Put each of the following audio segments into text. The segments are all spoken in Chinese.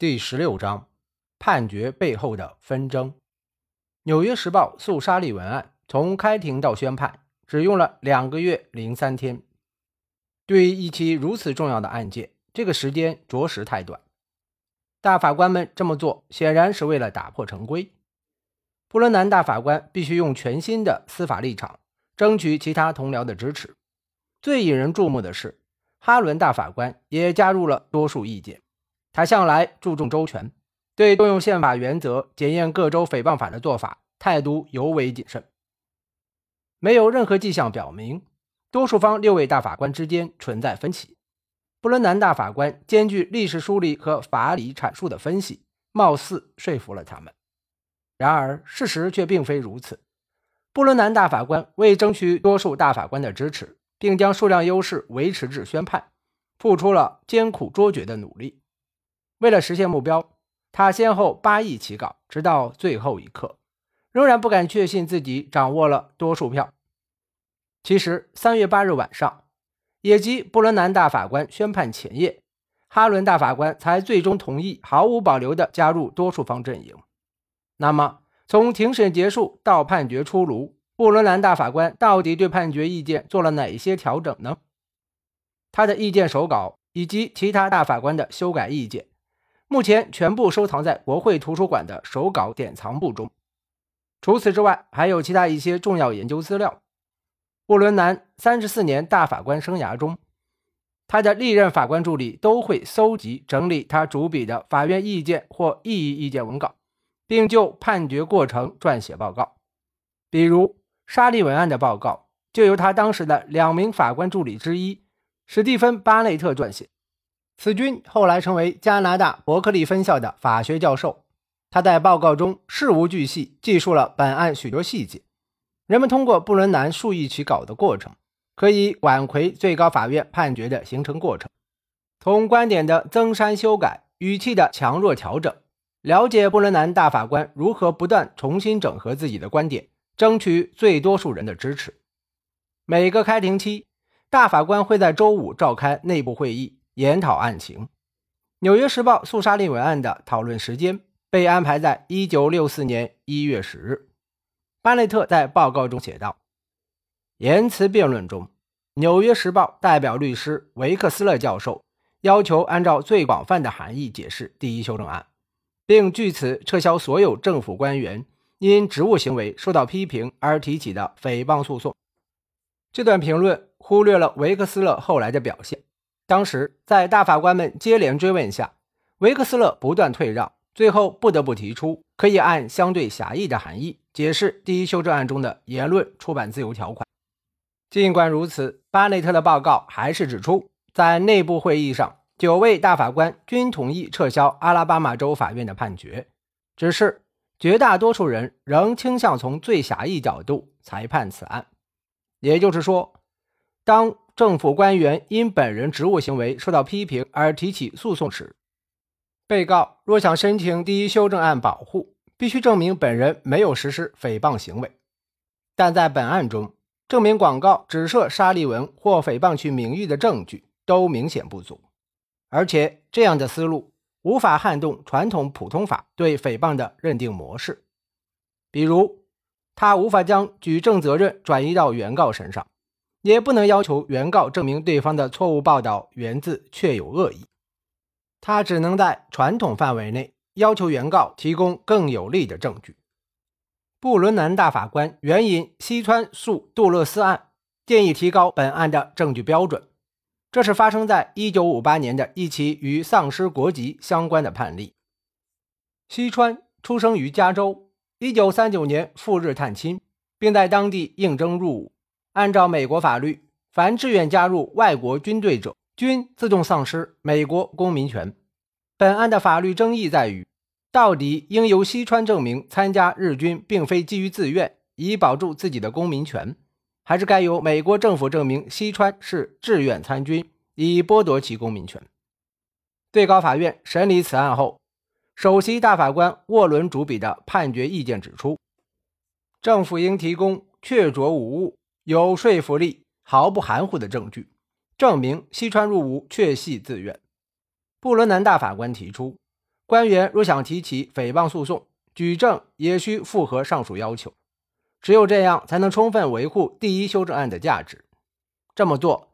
第十六章判决背后的纷争。《纽约时报》诉沙利文案从开庭到宣判只用了两个月零三天。对于一起如此重要的案件，这个时间着实太短。大法官们这么做显然是为了打破常规。布伦南大法官必须用全新的司法立场争取其他同僚的支持。最引人注目的是，哈伦大法官也加入了多数意见。他向来注重周全，对动用宪法原则检验各州诽谤法的做法态度尤为谨慎。没有任何迹象表明多数方六位大法官之间存在分歧。布伦南大法官兼具历史梳理和法理阐述的分析，貌似说服了他们。然而，事实却并非如此。布伦南大法官为争取多数大法官的支持，并将数量优势维持至宣判，付出了艰苦卓绝的努力。为了实现目标，他先后八亿起稿，直到最后一刻，仍然不敢确信自己掌握了多数票。其实，三月八日晚上，也即布伦南大法官宣判前夜，哈伦大法官才最终同意毫无保留地加入多数方阵营。那么，从庭审结束到判决出炉，布伦南大法官到底对判决意见做了哪些调整呢？他的意见手稿以及其他大法官的修改意见，目前全部收藏在国会图书馆的手稿典藏部中。除此之外，还有其他一些重要研究资料。布伦南三十四年大法官生涯中，他的历任法官助理都会搜集整理他主笔的法院意见或异议意见文稿。并就判决过程撰写报告，比如沙利文案的报告就由他当时的两名法官助理之一史蒂芬·巴内特撰写。此君后来成为加拿大伯克利分校的法学教授。他在报告中事无巨细记述了本案许多细节。人们通过布伦南数亿起稿的过程，可以挽回最高法院判决的形成过程，从观点的增删修改、语气的强弱调整。了解布伦南大法官如何不断重新整合自己的观点，争取最多数人的支持。每个开庭期，大法官会在周五召开内部会议，研讨案情。《纽约时报》诉沙利文案的讨论时间被安排在1964年1月10日。巴内特在报告中写道：“言辞辩论中，《纽约时报》代表律师维克斯勒教授要求按照最广泛的含义解释第一修正案。”并据此撤销所有政府官员因职务行为受到批评而提起的诽谤诉讼。这段评论忽略了维克斯勒后来的表现。当时，在大法官们接连追问下，维克斯勒不断退让，最后不得不提出可以按相对狭义的含义解释第一修正案中的言论出版自由条款。尽管如此，巴内特的报告还是指出，在内部会议上。九位大法官均同意撤销阿拉巴马州法院的判决，只是绝大多数人仍倾向从最狭义角度裁判此案。也就是说，当政府官员因本人职务行为受到批评而提起诉讼时，被告若想申请第一修正案保护，必须证明本人没有实施诽谤行为。但在本案中，证明广告只涉沙利文或诽谤其名誉的证据都明显不足。而且，这样的思路无法撼动传统普通法对诽谤的认定模式。比如，他无法将举证责任转移到原告身上，也不能要求原告证明对方的错误报道源自确有恶意。他只能在传统范围内要求原告提供更有力的证据。布伦南大法官援引西川诉杜勒斯案，建议提高本案的证据标准。这是发生在1958年的一起与丧失国籍相关的判例。西川出生于加州，1939年赴日探亲，并在当地应征入伍。按照美国法律，凡志愿加入外国军队者，均自动丧失美国公民权。本案的法律争议在于，到底应由西川证明参加日军并非基于自愿，以保住自己的公民权。还是该由美国政府证明西川是志愿参军，以剥夺其公民权。最高法院审理此案后，首席大法官沃伦主笔的判决意见指出，政府应提供确凿无误、有说服力、毫不含糊的证据，证明西川入伍确系自愿。布伦南大法官提出，官员若想提起诽谤诉讼，举证也需符合上述要求。只有这样，才能充分维护第一修正案的价值。这么做，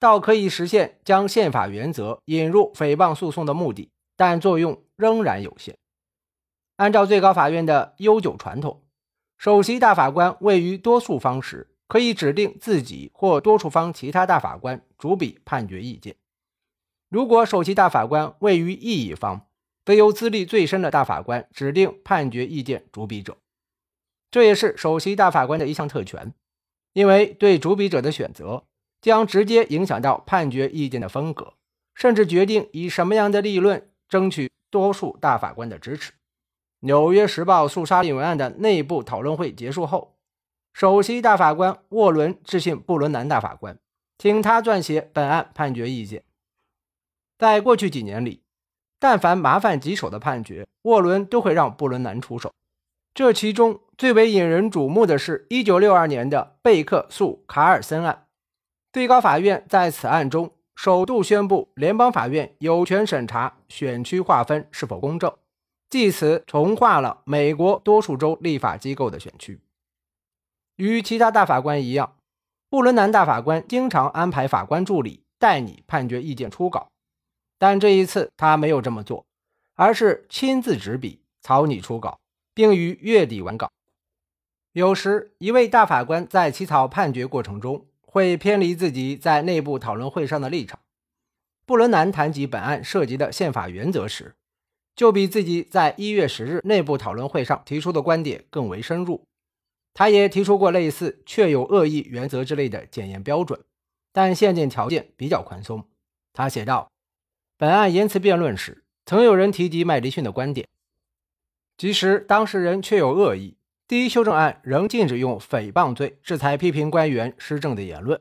倒可以实现将宪法原则引入诽谤诉讼的目的，但作用仍然有限。按照最高法院的悠久传统，首席大法官位于多数方时，可以指定自己或多数方其他大法官主笔判决意见。如果首席大法官位于异议方，则由资历最深的大法官指定判决意见主笔者。这也是首席大法官的一项特权，因为对主笔者的选择将直接影响到判决意见的风格，甚至决定以什么样的立论争取多数大法官的支持。《纽约时报》诉沙利文案的内部讨论会结束后，首席大法官沃伦致信布伦南大法官，请他撰写本案判决意见。在过去几年里，但凡麻烦棘手的判决，沃伦都会让布伦南出手。这其中最为引人瞩目的是1962年的贝克诉卡尔森案。最高法院在此案中首度宣布，联邦法院有权审查选区划分是否公正，继此重划了美国多数州立法机构的选区。与其他大法官一样，布伦南大法官经常安排法官助理代拟判决意见初稿，但这一次他没有这么做，而是亲自执笔草拟初稿。并于月底完稿。有时，一位大法官在起草判决过程中会偏离自己在内部讨论会上的立场。布伦南谈及本案涉及的宪法原则时，就比自己在一月十日内部讨论会上提出的观点更为深入。他也提出过类似“确有恶意”原则之类的检验标准，但限定条件比较宽松。他写道：“本案言辞辩论时，曾有人提及麦迪逊的观点。”即使当事人确有恶意，第一修正案仍禁止用诽谤罪制裁批评官员施政的言论。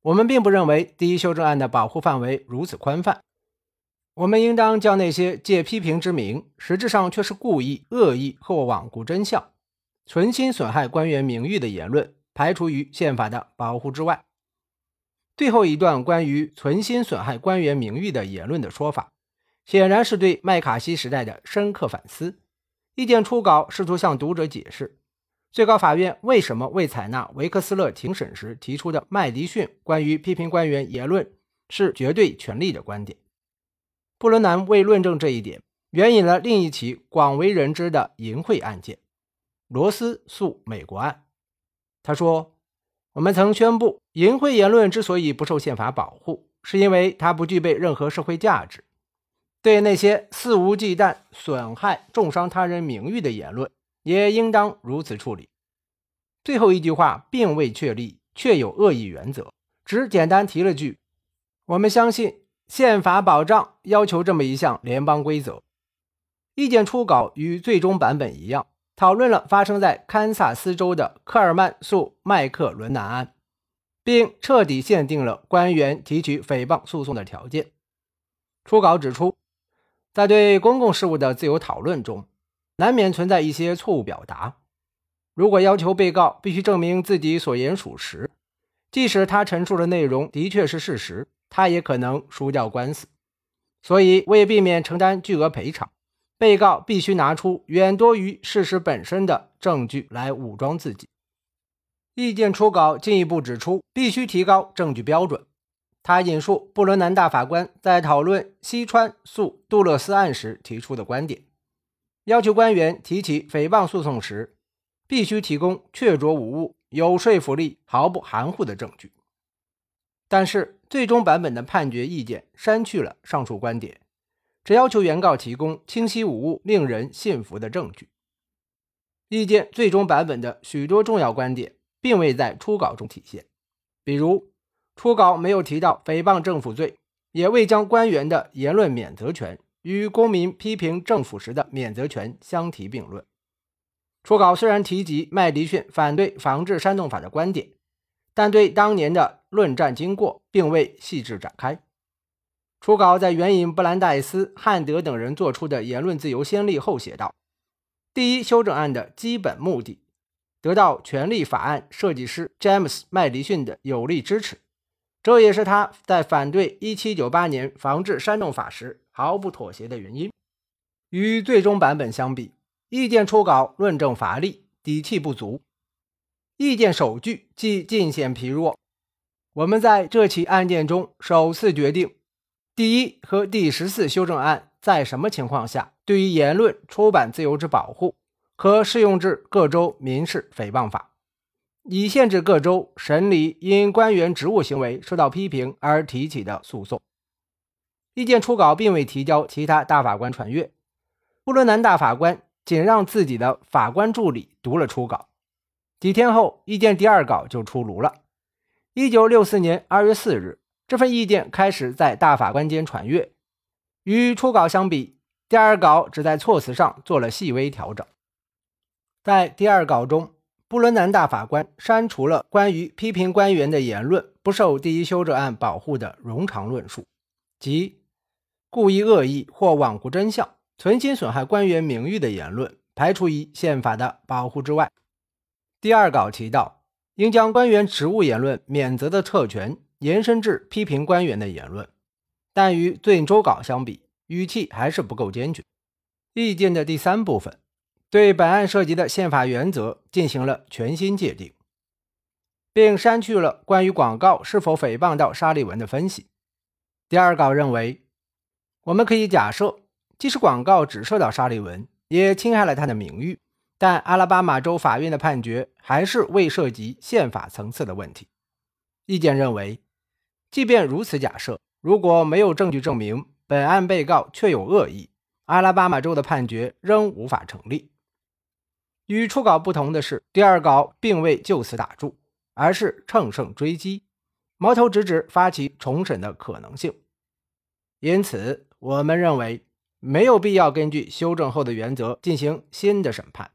我们并不认为第一修正案的保护范围如此宽泛。我们应当将那些借批评之名，实质上却是故意、恶意或罔顾真相、存心损害官员名誉的言论排除于宪法的保护之外。最后一段关于存心损害官员名誉的言论的说法，显然是对麦卡锡时代的深刻反思。意见初稿试图向读者解释，最高法院为什么未采纳维克斯勒庭审时提出的麦迪逊关于批评官员言论是绝对权利的观点。布伦南为论证这一点，援引了另一起广为人知的淫秽案件——罗斯诉美国案。他说：“我们曾宣布，淫秽言论之所以不受宪法保护，是因为它不具备任何社会价值。”对那些肆无忌惮损害、重伤他人名誉的言论，也应当如此处理。最后一句话并未确立确有恶意原则，只简单提了句：“我们相信宪法保障要求这么一项联邦规则。”意见初稿与最终版本一样，讨论了发生在堪萨斯州的科尔曼诉麦克伦南案，并彻底限定了官员提取诽谤诉讼的条件。初稿指出。在对公共事务的自由讨论中，难免存在一些错误表达。如果要求被告必须证明自己所言属实，即使他陈述的内容的确是事实，他也可能输掉官司。所以，为避免承担巨额赔偿，被告必须拿出远多于事实本身的证据来武装自己。意见初稿进一步指出，必须提高证据标准。他引述布伦南大法官在讨论西川诉杜勒斯案时提出的观点，要求官员提起诽谤诉讼时，必须提供确凿无误、有说服力、毫不含糊的证据。但是，最终版本的判决意见删去了上述观点，只要求原告提供清晰无误、令人信服的证据。意见最终版本的许多重要观点并未在初稿中体现，比如。初稿没有提到诽谤政府罪，也未将官员的言论免责权与公民批评政府时的免责权相提并论。初稿虽然提及麦迪逊反对防治煽动法的观点，但对当年的论战经过并未细致展开。初稿在援引布兰代斯、汉德等人做出的言论自由先例后写道：“第一修正案的基本目的，得到权利法案设计师詹姆斯·麦迪逊的有力支持。”这也是他在反对1798年防治煽动法时毫不妥协的原因。与最终版本相比，意见初稿论证乏力，底气不足；意见首句即尽显疲弱。我们在这起案件中首次决定，第一和第十四修正案在什么情况下对于言论出版自由之保护，可适用至各州民事诽谤法，以限制各州审理因官员职务行为受到批评而提起的诉讼。意见初稿并未提交其他大法官传阅，布伦南大法官仅让自己的法官助理读了初稿。几天后，意见第二稿就出炉了。一九六四年二月四日，这份意见开始在大法官间传阅。与初稿相比，第二稿只在措辞上做了细微调整。在第二稿中，布伦南大法官删除了关于批评官员的言论不受第一修正案保护的冗长论述，即故意恶意或罔顾真相、存心损害官员名誉的言论，排除于宪法的保护之外。第二稿提到。应将官员职务言论免责的特权延伸至批评官员的言论，但与最终稿相比，语气还是不够坚决。意见的第三部分对本案涉及的宪法原则进行了全新界定，并删去了关于广告是否诽谤到沙利文的分析。第二稿认为，我们可以假设，即使广告只涉到沙利文，也侵害了他的名誉。但阿拉巴马州法院的判决还是未涉及宪法层次的问题。意见认为，即便如此假设，如果没有证据证明本案被告确有恶意，阿拉巴马州的判决仍无法成立。与初稿不同的是，第二稿并未就此打住，而是乘胜追击，矛头直指发起重审的可能性。因此，我们认为没有必要根据修正后的原则进行新的审判。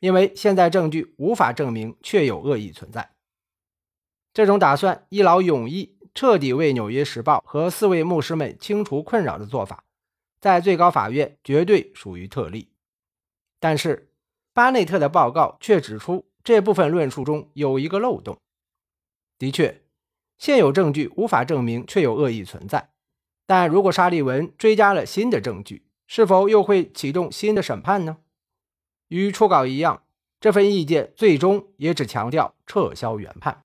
因为现在证据无法证明确有恶意存在，这种打算一劳永逸、彻底为《纽约时报》和四位牧师们清除困扰的做法，在最高法院绝对属于特例。但是，巴内特的报告却指出，这部分论述中有一个漏洞。的确，现有证据无法证明确有恶意存在，但如果沙利文追加了新的证据，是否又会启动新的审判呢？与初稿一样，这份意见最终也只强调撤销原判。